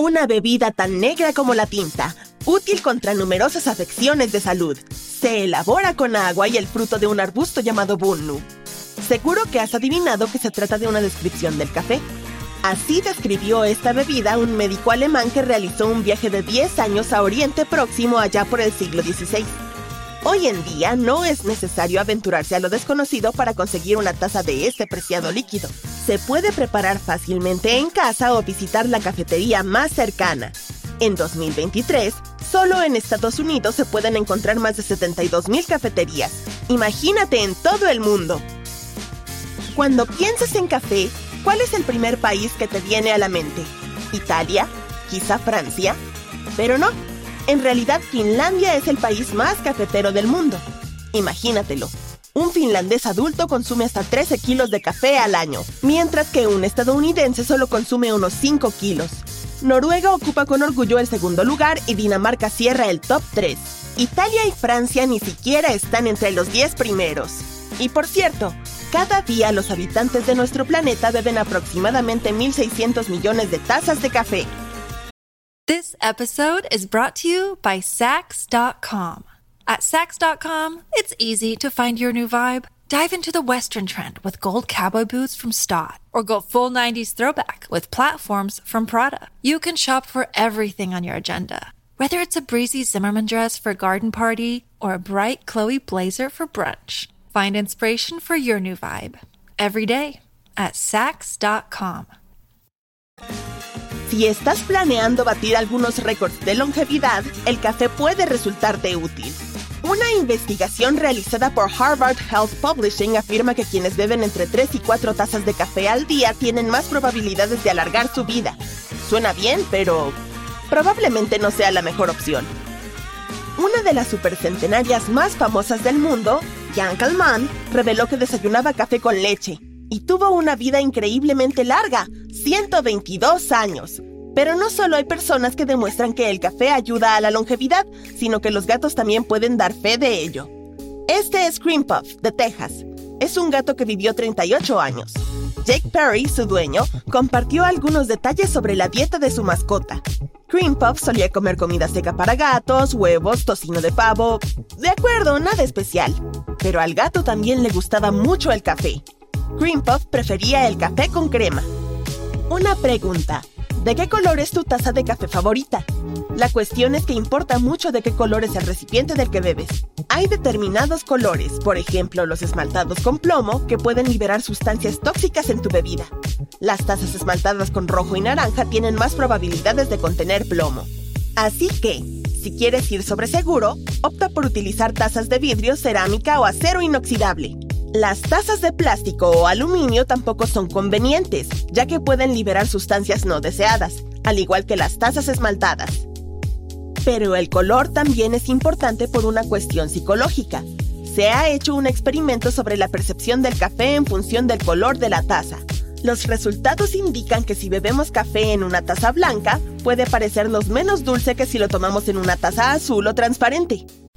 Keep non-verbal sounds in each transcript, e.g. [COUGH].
Una bebida tan negra como la tinta, útil contra numerosas afecciones de salud. Se elabora con agua y el fruto de un arbusto llamado bunnu. Seguro que has adivinado que se trata de una descripción del café. Así describió esta bebida un médico alemán que realizó un viaje de 10 años a Oriente Próximo allá por el siglo XVI. Hoy en día no es necesario aventurarse a lo desconocido para conseguir una taza de este preciado líquido. Se puede preparar fácilmente en casa o visitar la cafetería más cercana. En 2023, solo en Estados Unidos se pueden encontrar más de 72.000 cafeterías. Imagínate en todo el mundo. Cuando piensas en café, ¿cuál es el primer país que te viene a la mente? ¿Italia? ¿Quizá Francia? Pero no, en realidad, Finlandia es el país más cafetero del mundo. Imagínatelo. Un finlandés adulto consume hasta 13 kilos de café al año, mientras que un estadounidense solo consume unos 5 kilos. Noruega ocupa con orgullo el segundo lugar y Dinamarca cierra el top 3. Italia y Francia ni siquiera están entre los 10 primeros. Y por cierto, cada día los habitantes de nuestro planeta beben aproximadamente 1.600 millones de tazas de café. This episode is brought to you by Sax.com. At Sax.com, it's easy to find your new vibe. Dive into the Western trend with gold cowboy boots from Stott, or go full 90s throwback with platforms from Prada. You can shop for everything on your agenda, whether it's a breezy Zimmerman dress for a garden party or a bright Chloe blazer for brunch. Find inspiration for your new vibe every day at Sax.com. Si estás planeando batir algunos récords de longevidad, el café puede resultarte útil. Una investigación realizada por Harvard Health Publishing afirma que quienes beben entre 3 y 4 tazas de café al día tienen más probabilidades de alargar su vida. Suena bien, pero probablemente no sea la mejor opción. Una de las supercentenarias más famosas del mundo, Jan Kalman, reveló que desayunaba café con leche y tuvo una vida increíblemente larga, 122 años. Pero no solo hay personas que demuestran que el café ayuda a la longevidad, sino que los gatos también pueden dar fe de ello. Este es Cream Puff, de Texas. Es un gato que vivió 38 años. Jake Perry, su dueño, compartió algunos detalles sobre la dieta de su mascota. Cream Puff solía comer comida seca para gatos, huevos, tocino de pavo. De acuerdo, nada especial. Pero al gato también le gustaba mucho el café. Cream Puff prefería el café con crema. Una pregunta. ¿De qué color es tu taza de café favorita? La cuestión es que importa mucho de qué color es el recipiente del que bebes. Hay determinados colores, por ejemplo los esmaltados con plomo, que pueden liberar sustancias tóxicas en tu bebida. Las tazas esmaltadas con rojo y naranja tienen más probabilidades de contener plomo. Así que, si quieres ir sobre seguro, opta por utilizar tazas de vidrio, cerámica o acero inoxidable. Las tazas de plástico o aluminio tampoco son convenientes, ya que pueden liberar sustancias no deseadas, al igual que las tazas esmaltadas. Pero el color también es importante por una cuestión psicológica. Se ha hecho un experimento sobre la percepción del café en función del color de la taza. Los resultados indican que si bebemos café en una taza blanca, puede parecernos menos dulce que si lo tomamos en una taza azul o transparente.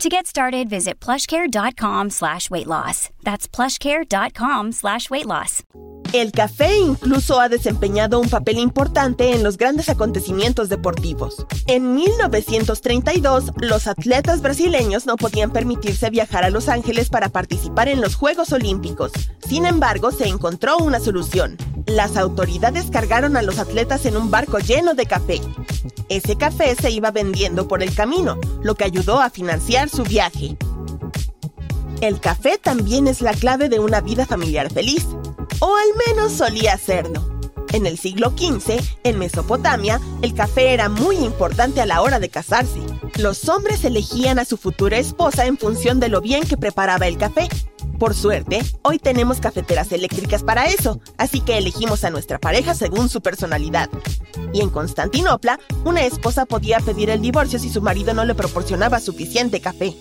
To get started, visit plushcare.com slash weight loss. That's plushcare.com slash weight loss. El café incluso ha desempeñado un papel importante en los grandes acontecimientos deportivos. En 1932, los atletas brasileños no podían permitirse viajar a Los Ángeles para participar en los Juegos Olímpicos. Sin embargo, se encontró una solución. Las autoridades cargaron a los atletas en un barco lleno de café. Ese café se iba vendiendo por el camino, lo que ayudó a financiar su viaje. El café también es la clave de una vida familiar feliz, o al menos solía serlo. En el siglo XV, en Mesopotamia, el café era muy importante a la hora de casarse. Los hombres elegían a su futura esposa en función de lo bien que preparaba el café. Por suerte, hoy tenemos cafeteras eléctricas para eso, así que elegimos a nuestra pareja según su personalidad. Y en Constantinopla, una esposa podía pedir el divorcio si su marido no le proporcionaba suficiente café.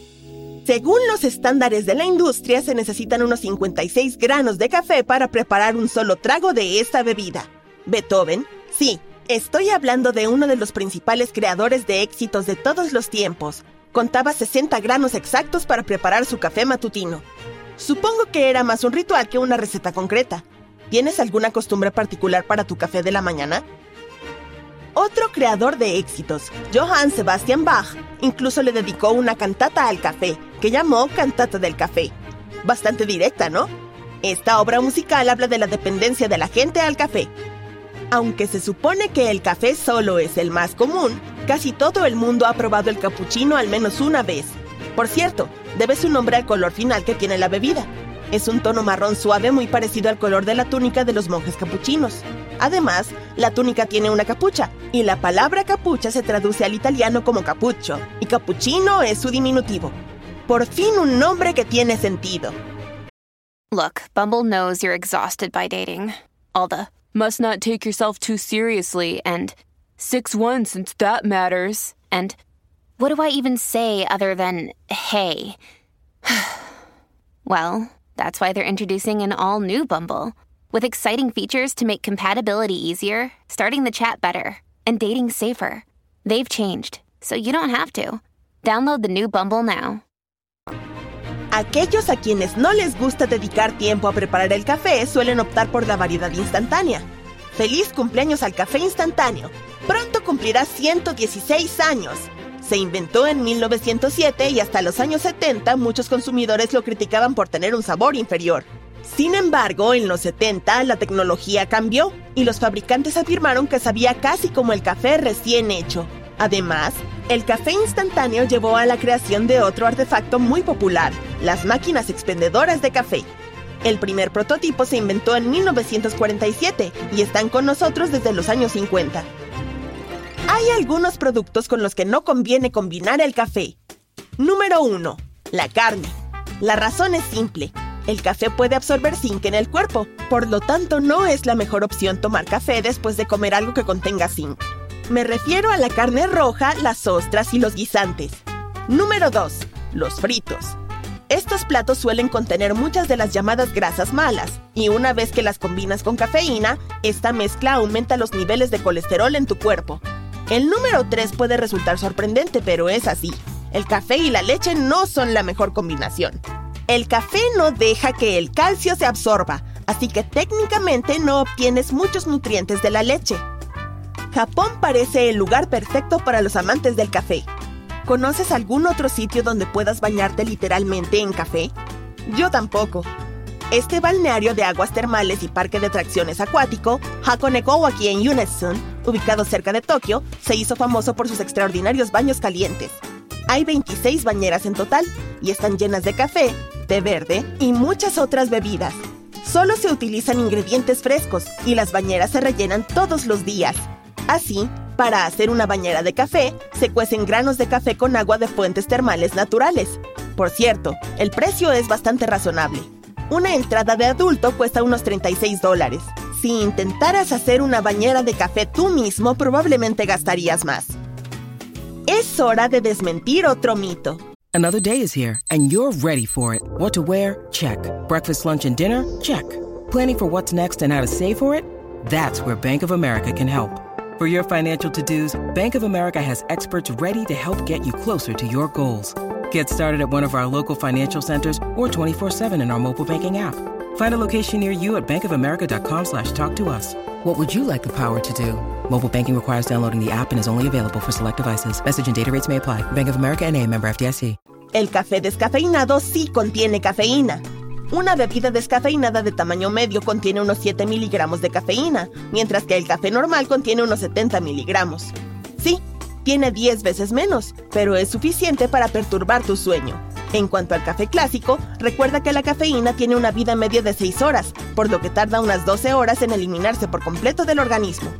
Según los estándares de la industria, se necesitan unos 56 granos de café para preparar un solo trago de esta bebida. Beethoven, sí, estoy hablando de uno de los principales creadores de éxitos de todos los tiempos. Contaba 60 granos exactos para preparar su café matutino. Supongo que era más un ritual que una receta concreta. ¿Tienes alguna costumbre particular para tu café de la mañana? Otro creador de éxitos, Johann Sebastian Bach, incluso le dedicó una cantata al café, que llamó Cantata del Café. Bastante directa, ¿no? Esta obra musical habla de la dependencia de la gente al café. Aunque se supone que el café solo es el más común, casi todo el mundo ha probado el cappuccino al menos una vez. Por cierto, debe su nombre al color final que tiene la bebida. Es un tono marrón suave muy parecido al color de la túnica de los monjes capuchinos. Además, la túnica tiene una capucha, y la palabra capucha se traduce al italiano como capucho, y cappuccino es su diminutivo. Por fin un nombre que tiene sentido. Look, Bumble knows you're exhausted by dating. All the must not take yourself too seriously and 6 1 since that matters. And what do I even say other than hey? [SIGHS] well, that's why they're introducing an all new Bumble with exciting features to make compatibility easier, starting the chat better, and dating safer. They've changed, so you don't have to. Download the new Bumble now. Aquellos a quienes no les gusta dedicar tiempo a preparar el café suelen optar por la variedad instantánea. ¡Feliz cumpleaños al café instantáneo! Pronto cumplirá 116 años. Se inventó en 1907 y hasta los años 70 muchos consumidores lo criticaban por tener un sabor inferior. Sin embargo, en los 70 la tecnología cambió y los fabricantes afirmaron que sabía casi como el café recién hecho. Además, el café instantáneo llevó a la creación de otro artefacto muy popular, las máquinas expendedoras de café. El primer prototipo se inventó en 1947 y están con nosotros desde los años 50. Hay algunos productos con los que no conviene combinar el café. Número 1. La carne. La razón es simple. El café puede absorber zinc en el cuerpo, por lo tanto no es la mejor opción tomar café después de comer algo que contenga zinc. Me refiero a la carne roja, las ostras y los guisantes. Número 2. Los fritos. Estos platos suelen contener muchas de las llamadas grasas malas, y una vez que las combinas con cafeína, esta mezcla aumenta los niveles de colesterol en tu cuerpo. El número 3 puede resultar sorprendente, pero es así. El café y la leche no son la mejor combinación. El café no deja que el calcio se absorba, así que técnicamente no obtienes muchos nutrientes de la leche. Japón parece el lugar perfecto para los amantes del café. ¿Conoces algún otro sitio donde puedas bañarte literalmente en café? Yo tampoco. Este balneario de aguas termales y parque de atracciones acuático, Hakone Kowaki en ubicado cerca de Tokio, se hizo famoso por sus extraordinarios baños calientes. Hay 26 bañeras en total y están llenas de café, té verde y muchas otras bebidas. Solo se utilizan ingredientes frescos y las bañeras se rellenan todos los días. Así, para hacer una bañera de café, se cuecen granos de café con agua de fuentes termales naturales. Por cierto, el precio es bastante razonable. Una entrada de adulto cuesta unos 36 dólares. Si intentaras hacer una bañera de café tú mismo, probablemente gastarías más. Es hora de desmentir otro mito. Another day is here and you're ready for it. What to wear? Check. Breakfast, lunch, and dinner? Check. Planning for what's next and how to save for it? That's where Bank of America can help. For your financial to-dos, Bank of America has experts ready to help get you closer to your goals. Get started at one of our local financial centers or 24-7 in our mobile banking app. Find a location near you at bankofamerica.com slash talk to us. What would you like the power to do? Mobile banking requires downloading the app and is only available for select devices. Message and data rates may apply. Bank of America and a member FDIC. El café descafeinado sí contiene cafeína. Una bebida descafeinada de tamaño medio contiene unos 7 miligramos de cafeína, mientras que el café normal contiene unos 70 miligramos. Sí, tiene 10 veces menos, pero es suficiente para perturbar tu sueño. En cuanto al café clásico, recuerda que la cafeína tiene una vida media de 6 horas, por lo que tarda unas 12 horas en eliminarse por completo del organismo.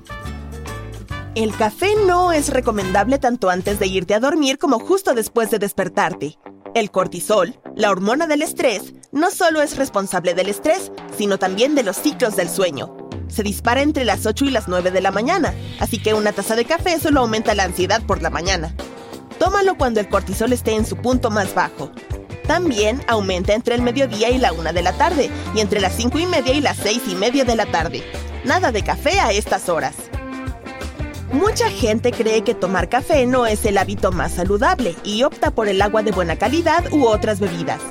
El café no es recomendable tanto antes de irte a dormir como justo después de despertarte. El cortisol, la hormona del estrés, no solo es responsable del estrés, sino también de los ciclos del sueño. Se dispara entre las 8 y las 9 de la mañana, así que una taza de café solo aumenta la ansiedad por la mañana. Tómalo cuando el cortisol esté en su punto más bajo. También aumenta entre el mediodía y la 1 de la tarde, y entre las 5 y media y las 6 y media de la tarde. Nada de café a estas horas. Mucha gente cree que tomar café no es el hábito más saludable y opta por el agua de buena calidad u otras bebidas.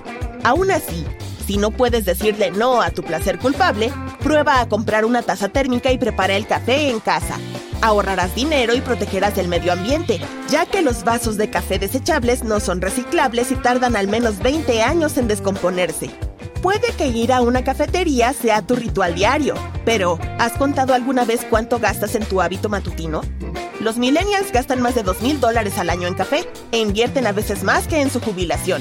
Aún así, si no puedes decirle no a tu placer culpable, prueba a comprar una taza térmica y prepara el café en casa. Ahorrarás dinero y protegerás el medio ambiente, ya que los vasos de café desechables no son reciclables y tardan al menos 20 años en descomponerse. Puede que ir a una cafetería sea tu ritual diario, pero ¿has contado alguna vez cuánto gastas en tu hábito matutino? Los millennials gastan más de 2 mil dólares al año en café e invierten a veces más que en su jubilación.